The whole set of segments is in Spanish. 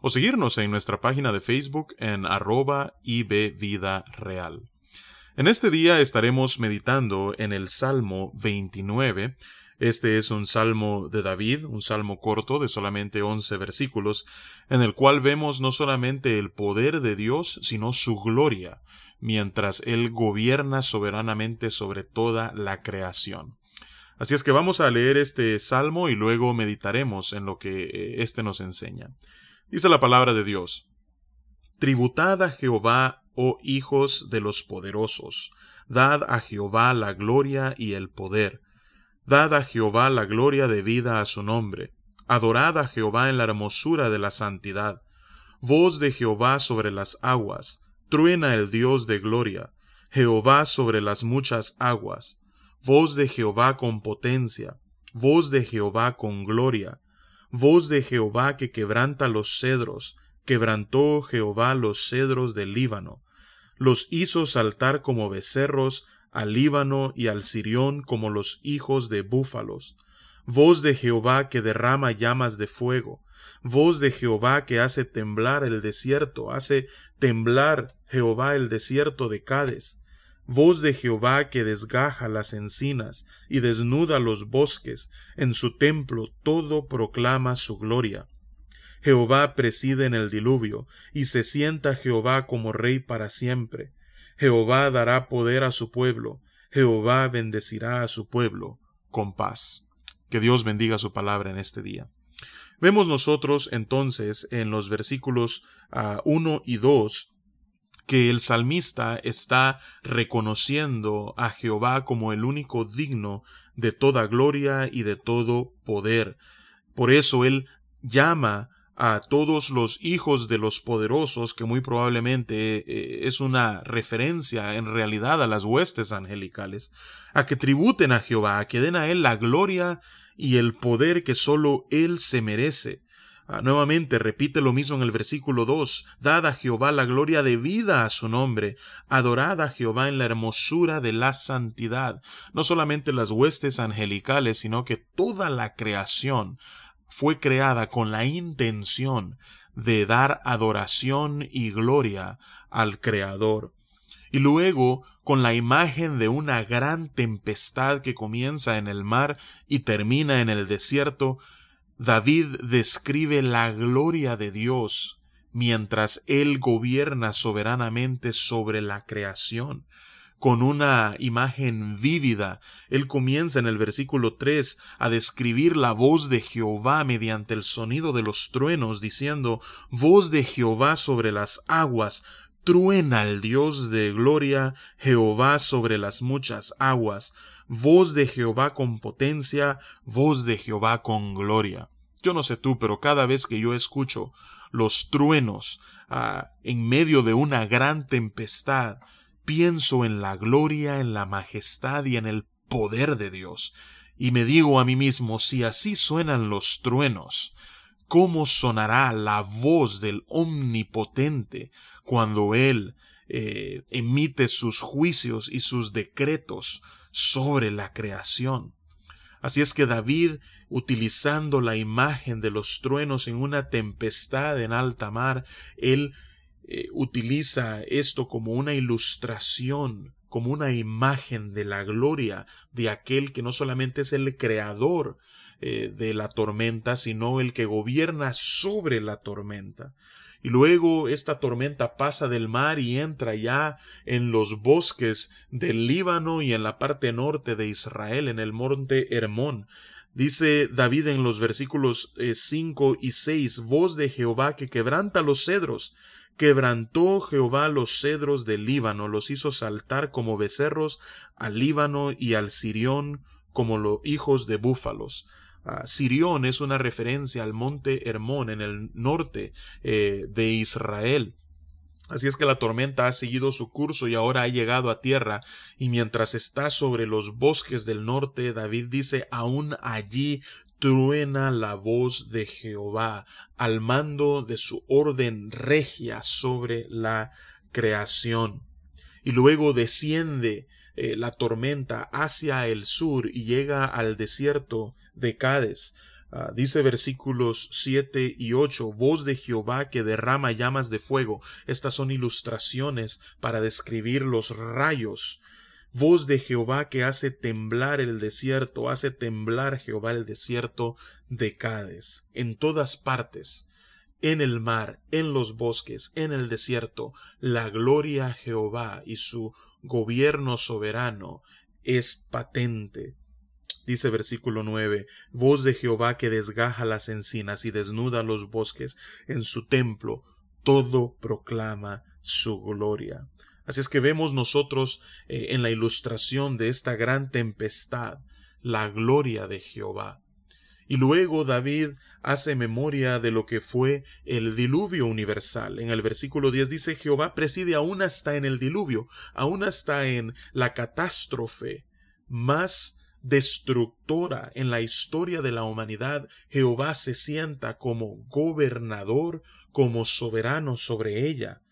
o seguirnos en nuestra página de Facebook en arroba Vida Real. En este día estaremos meditando en el Salmo 29. Este es un salmo de David, un salmo corto de solamente 11 versículos, en el cual vemos no solamente el poder de Dios, sino su gloria, mientras Él gobierna soberanamente sobre toda la creación. Así es que vamos a leer este salmo y luego meditaremos en lo que éste nos enseña. Dice la palabra de Dios. Tributad a Jehová, oh hijos de los poderosos, dad a Jehová la gloria y el poder. Dad a Jehová la gloria debida a su nombre. Adorad a Jehová en la hermosura de la santidad. Voz de Jehová sobre las aguas. Truena el Dios de gloria. Jehová sobre las muchas aguas. Voz de Jehová con potencia. Voz de Jehová con gloria voz de Jehová que quebranta los cedros, quebrantó Jehová los cedros del Líbano, los hizo saltar como becerros al Líbano y al Sirión como los hijos de búfalos. Voz de Jehová que derrama llamas de fuego, voz de Jehová que hace temblar el desierto, hace temblar Jehová el desierto de Cades voz de Jehová que desgaja las encinas y desnuda los bosques, en su templo todo proclama su gloria. Jehová preside en el diluvio, y se sienta Jehová como rey para siempre. Jehová dará poder a su pueblo, Jehová bendecirá a su pueblo con paz. Que Dios bendiga su palabra en este día. Vemos nosotros entonces en los versículos uh, uno y dos que el salmista está reconociendo a Jehová como el único digno de toda gloria y de todo poder. Por eso él llama a todos los hijos de los poderosos, que muy probablemente eh, es una referencia en realidad a las huestes angelicales, a que tributen a Jehová, a que den a él la gloria y el poder que sólo él se merece. Ah, nuevamente repite lo mismo en el versículo 2. Dad a Jehová la gloria debida a su nombre. Adorad a Jehová en la hermosura de la santidad. No solamente las huestes angelicales, sino que toda la creación fue creada con la intención de dar adoración y gloria al Creador. Y luego, con la imagen de una gran tempestad que comienza en el mar y termina en el desierto, David describe la gloria de Dios mientras Él gobierna soberanamente sobre la creación. Con una imagen vívida, Él comienza en el versículo 3 a describir la voz de Jehová mediante el sonido de los truenos, diciendo, Voz de Jehová sobre las aguas, truena el Dios de gloria, Jehová sobre las muchas aguas, voz de Jehová con potencia, voz de Jehová con gloria. Yo no sé tú, pero cada vez que yo escucho los truenos ah, en medio de una gran tempestad, pienso en la gloria, en la majestad y en el poder de Dios. Y me digo a mí mismo, si así suenan los truenos, ¿cómo sonará la voz del Omnipotente cuando Él eh, emite sus juicios y sus decretos sobre la creación? Así es que David, utilizando la imagen de los truenos en una tempestad en alta mar, él eh, utiliza esto como una ilustración, como una imagen de la gloria de aquel que no solamente es el creador eh, de la tormenta, sino el que gobierna sobre la tormenta. Y luego esta tormenta pasa del mar y entra ya en los bosques del Líbano y en la parte norte de Israel, en el monte Hermón. Dice David en los versículos 5 eh, y 6, voz de Jehová que quebranta los cedros. Quebrantó Jehová los cedros del Líbano, los hizo saltar como becerros al Líbano y al Sirión como los hijos de búfalos. Sirión es una referencia al monte Hermón en el norte eh, de Israel. Así es que la tormenta ha seguido su curso y ahora ha llegado a tierra, y mientras está sobre los bosques del norte, David dice, aún allí truena la voz de Jehová al mando de su orden regia sobre la creación. Y luego desciende eh, la tormenta hacia el sur y llega al desierto de Cades. Ah, dice versículos 7 y 8, voz de Jehová que derrama llamas de fuego. Estas son ilustraciones para describir los rayos. Voz de Jehová que hace temblar el desierto, hace temblar Jehová el desierto de Cades. En todas partes, en el mar, en los bosques, en el desierto, la gloria a Jehová y su gobierno soberano es patente. Dice versículo 9, voz de Jehová que desgaja las encinas y desnuda los bosques en su templo, todo proclama su gloria. Así es que vemos nosotros eh, en la ilustración de esta gran tempestad la gloria de Jehová. Y luego David hace memoria de lo que fue el diluvio universal. En el versículo 10 dice Jehová preside aún hasta en el diluvio, aún hasta en la catástrofe más destructora en la historia de la humanidad, Jehová se sienta como gobernador, como soberano sobre ella.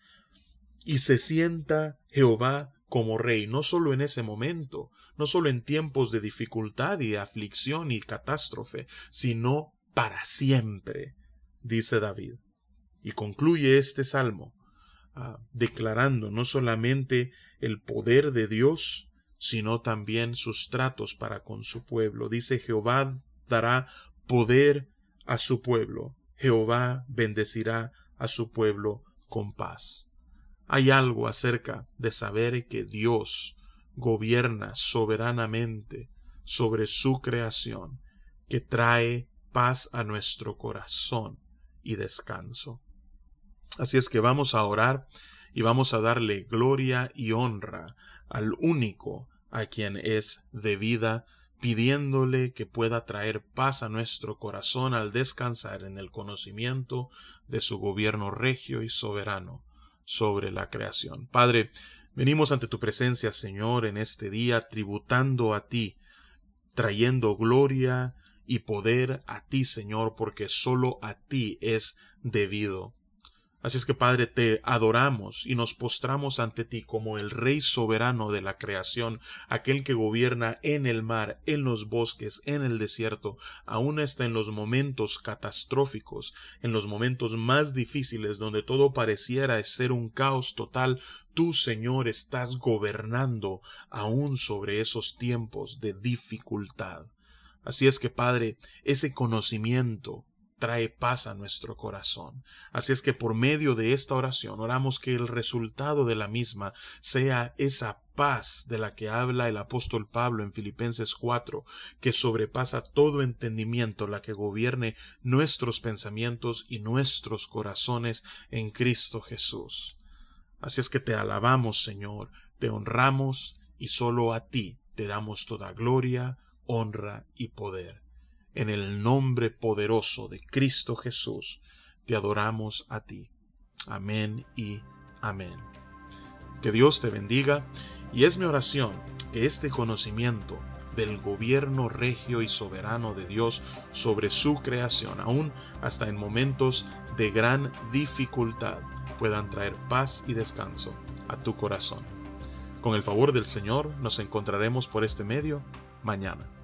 Y se sienta Jehová como rey, no solo en ese momento, no solo en tiempos de dificultad y aflicción y catástrofe, sino para siempre, dice David. Y concluye este salmo, ah, declarando no solamente el poder de Dios, sino también sus tratos para con su pueblo. Dice Jehová dará poder a su pueblo. Jehová bendecirá a su pueblo con paz. Hay algo acerca de saber que Dios gobierna soberanamente sobre su creación, que trae paz a nuestro corazón y descanso. Así es que vamos a orar y vamos a darle gloria y honra al único a quien es debida, pidiéndole que pueda traer paz a nuestro corazón al descansar en el conocimiento de su gobierno regio y soberano sobre la creación. Padre, venimos ante tu presencia, Señor, en este día, tributando a ti, trayendo gloria y poder a ti, Señor, porque solo a ti es debido. Así es que Padre, te adoramos y nos postramos ante ti como el Rey soberano de la creación, aquel que gobierna en el mar, en los bosques, en el desierto, aún hasta en los momentos catastróficos, en los momentos más difíciles donde todo pareciera ser un caos total, tú, Señor, estás gobernando aún sobre esos tiempos de dificultad. Así es que, Padre, ese conocimiento, trae paz a nuestro corazón. Así es que por medio de esta oración oramos que el resultado de la misma sea esa paz de la que habla el apóstol Pablo en Filipenses 4, que sobrepasa todo entendimiento, la que gobierne nuestros pensamientos y nuestros corazones en Cristo Jesús. Así es que te alabamos, Señor, te honramos y solo a ti te damos toda gloria, honra y poder. En el nombre poderoso de Cristo Jesús, te adoramos a ti. Amén y amén. Que Dios te bendiga y es mi oración que este conocimiento del gobierno regio y soberano de Dios sobre su creación, aún hasta en momentos de gran dificultad, puedan traer paz y descanso a tu corazón. Con el favor del Señor nos encontraremos por este medio mañana.